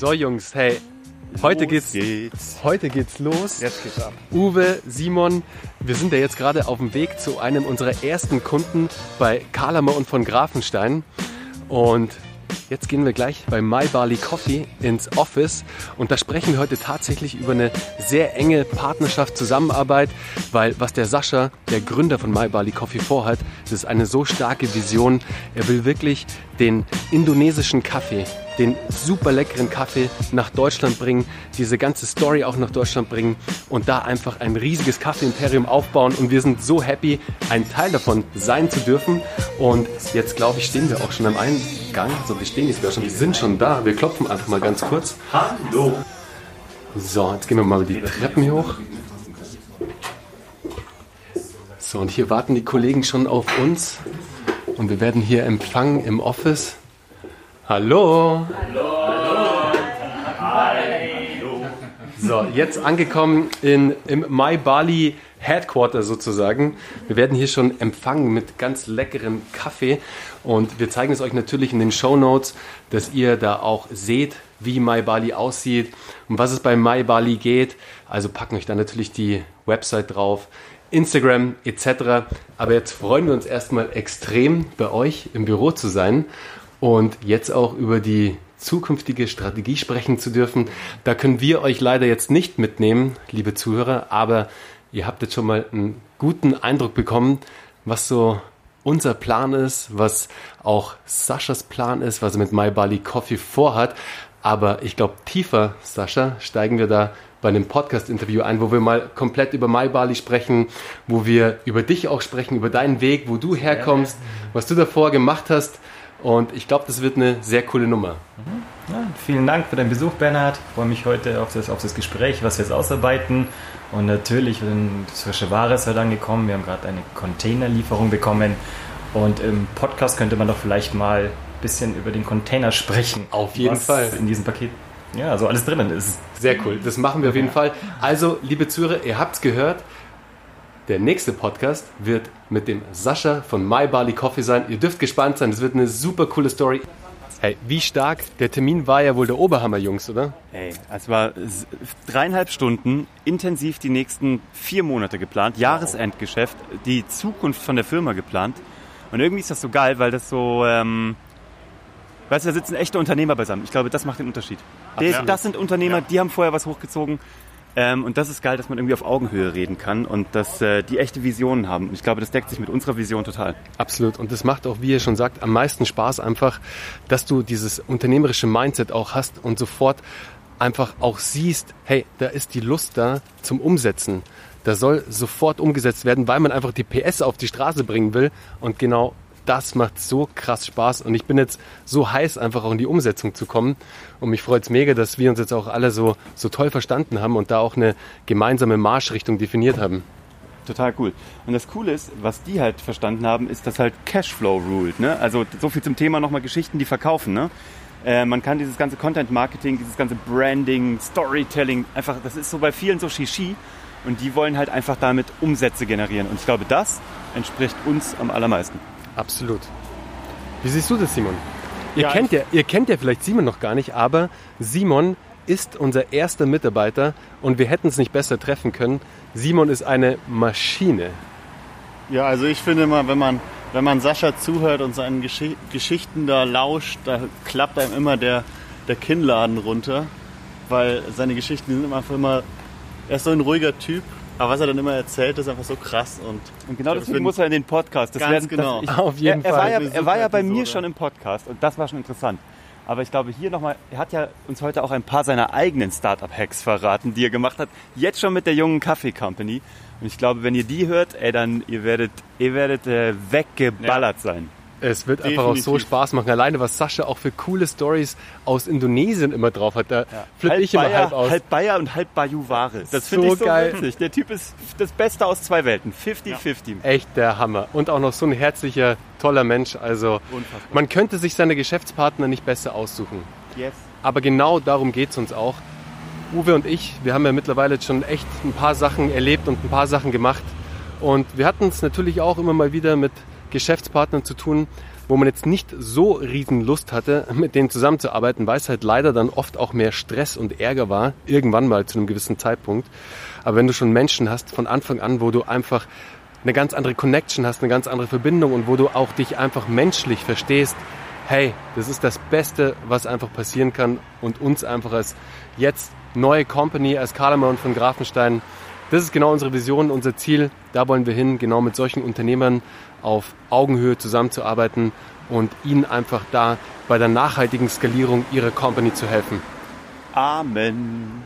So Jungs, hey, heute geht's, geht's. heute geht's los. Jetzt geht's ab. Uwe, Simon, wir sind ja jetzt gerade auf dem Weg zu einem unserer ersten Kunden bei Karlamer und von Grafenstein. Und jetzt gehen wir gleich bei My Barley Coffee ins Office. Und da sprechen wir heute tatsächlich über eine sehr enge Partnerschaft, Zusammenarbeit, weil was der Sascha, der Gründer von My Barley Coffee vorhat, das ist eine so starke Vision. Er will wirklich den indonesischen Kaffee, den super leckeren Kaffee nach Deutschland bringen, diese ganze Story auch nach Deutschland bringen und da einfach ein riesiges Kaffee-Imperium aufbauen. Und wir sind so happy, ein Teil davon sein zu dürfen. Und jetzt glaube ich, stehen wir auch schon am Eingang. So, wir stehen jetzt schon, wir sind schon da. Wir klopfen einfach mal ganz kurz. Hallo. So, jetzt gehen wir mal die Treppen hier hoch. So, und hier warten die Kollegen schon auf uns. Und wir werden hier empfangen im Office. Hallo. So, jetzt angekommen in, im My Bali Headquarter sozusagen. Wir werden hier schon empfangen mit ganz leckerem Kaffee und wir zeigen es euch natürlich in den Show Notes, dass ihr da auch seht, wie My Bali aussieht und was es bei My Bali geht. Also packen euch da natürlich die Website drauf, Instagram etc. Aber jetzt freuen wir uns erstmal extrem bei euch im Büro zu sein und jetzt auch über die zukünftige Strategie sprechen zu dürfen. Da können wir euch leider jetzt nicht mitnehmen, liebe Zuhörer, aber ihr habt jetzt schon mal einen guten Eindruck bekommen, was so unser Plan ist, was auch Saschas Plan ist, was er mit My Bali Coffee vorhat. Aber ich glaube, tiefer, Sascha, steigen wir da bei einem Podcast-Interview ein, wo wir mal komplett über My Bali sprechen, wo wir über dich auch sprechen, über deinen Weg, wo du herkommst, was du davor gemacht hast. Und ich glaube, das wird eine sehr coole Nummer. Ja, vielen Dank für deinen Besuch, Bernhard. Ich freue mich heute auf das, auf das Gespräch, was wir jetzt ausarbeiten. Und natürlich, das frische Ware ist heute angekommen. Wir haben gerade eine Containerlieferung bekommen. Und im Podcast könnte man doch vielleicht mal ein bisschen über den Container sprechen. Auf jeden was Fall. In diesem Paket, ja, also alles drinnen ist. Sehr cool. Das machen wir auf jeden Fall. Also, liebe Zuhörer, ihr habt's gehört. Der nächste Podcast wird mit dem Sascha von My Barley Coffee sein. Ihr dürft gespannt sein. Es wird eine super coole Story. Hey, wie stark? Der Termin war ja wohl der Oberhammer, Jungs, oder? Ey, es war dreieinhalb Stunden, intensiv die nächsten vier Monate geplant, Jahresendgeschäft, die Zukunft von der Firma geplant. Und irgendwie ist das so geil, weil das so, ähm, weißt du, da sitzen echte Unternehmer beisammen. Ich glaube, das macht den Unterschied. Das sind Unternehmer, die haben vorher was hochgezogen. Ähm, und das ist geil, dass man irgendwie auf Augenhöhe reden kann und dass äh, die echte Visionen haben. Und ich glaube, das deckt sich mit unserer Vision total. Absolut. Und das macht auch, wie ihr schon sagt, am meisten Spaß einfach, dass du dieses unternehmerische Mindset auch hast und sofort einfach auch siehst, hey, da ist die Lust da zum Umsetzen. Da soll sofort umgesetzt werden, weil man einfach die PS auf die Straße bringen will. Und genau das macht so krass Spaß. Und ich bin jetzt so heiß, einfach auch in die Umsetzung zu kommen. Und mich freut es mega, dass wir uns jetzt auch alle so, so toll verstanden haben und da auch eine gemeinsame Marschrichtung definiert haben. Total cool. Und das Coole ist, was die halt verstanden haben, ist, dass halt Cashflow ruled. Ne? Also so viel zum Thema nochmal Geschichten, die verkaufen. Ne? Äh, man kann dieses ganze Content Marketing, dieses ganze Branding, Storytelling, einfach, das ist so bei vielen so Shishi. Und die wollen halt einfach damit Umsätze generieren. Und ich glaube, das entspricht uns am allermeisten. Absolut. Wie siehst du das, Simon? Ihr, Ja, kennt ja, ihr kennt ja vielleicht Simon noch gar nicht, aber Simon ist unser erster Mitarbeiter und wir hätten es nicht besser treffen können. Simon ist eine Maschine. Ja, also ich finde immer, wenn man, wenn man Sascha zuhört und seinen Geshi Geschichten da lauscht, da klappt einem immer der, der Kinnladen runter, weil seine Geschichten sind immer einfach immer, er ist so ein ruhiger Typ, aber was er dann immer erzählt, ist einfach so krass und Und genau Das deswegen muss er in den Podcast. Das Ganz werden- genau. Das, Auf jeden er, er Fall. War ja, er war ja super bei mir Episode. schon im Podcast und das war schon interessant. Aber ich glaube hier nochmal, er hat ja uns heute auch ein paar seiner eigenen Startup-Hacks verraten, die er gemacht hat. Jetzt schon mit der jungen Kaffee Company. Und ich glaube, wenn ihr die hört, ey, dann ihr werdet, ihr werdet äh, weggeballert sein. Es wird einfach auch so Definitiv. Spaß machen. Alleine, was Sascha auch für coole Stories aus Indonesien immer drauf hat. Da flippe halb ich immer halb aus. halb Bayer und halb Bajuware. Das So finde ich so geil. witzig. Der Typ ist das Beste aus zwei Welten. 50-50. Echt der Hammer. Und auch noch so ein herzlicher, toller Mensch. Also Unfassbar. man könnte sich seine Geschäftspartner nicht besser aussuchen. Yes. Aber genau darum geht es uns auch. Uwe und ich, wir haben ja mittlerweile schon echt ein paar Sachen erlebt und ein paar Sachen gemacht. Und wir hatten es natürlich auch immer mal wieder mit Geschäftspartnern zu tun, wo man jetzt nicht so riesen Lust hatte, mit denen zusammenzuarbeiten, weil es halt leider dann oft auch mehr Stress und Ärger war, irgendwann mal zu einem gewissen Zeitpunkt. Aber wenn du schon Menschen hast von Anfang an, wo du einfach eine ganz andere Connection hast, eine ganz andere Verbindung und wo du auch dich einfach menschlich verstehst, hey, das ist das Beste, was einfach passieren kann und uns einfach als jetzt neue Company, als Kalamer und von Grafenstein, das ist genau unsere Vision, unser Ziel. Da wollen wir hin, genau mit solchen Unternehmern auf Augenhöhe zusammenzuarbeiten und ihnen einfach da bei der nachhaltigen Skalierung ihrer Company zu helfen. Amen.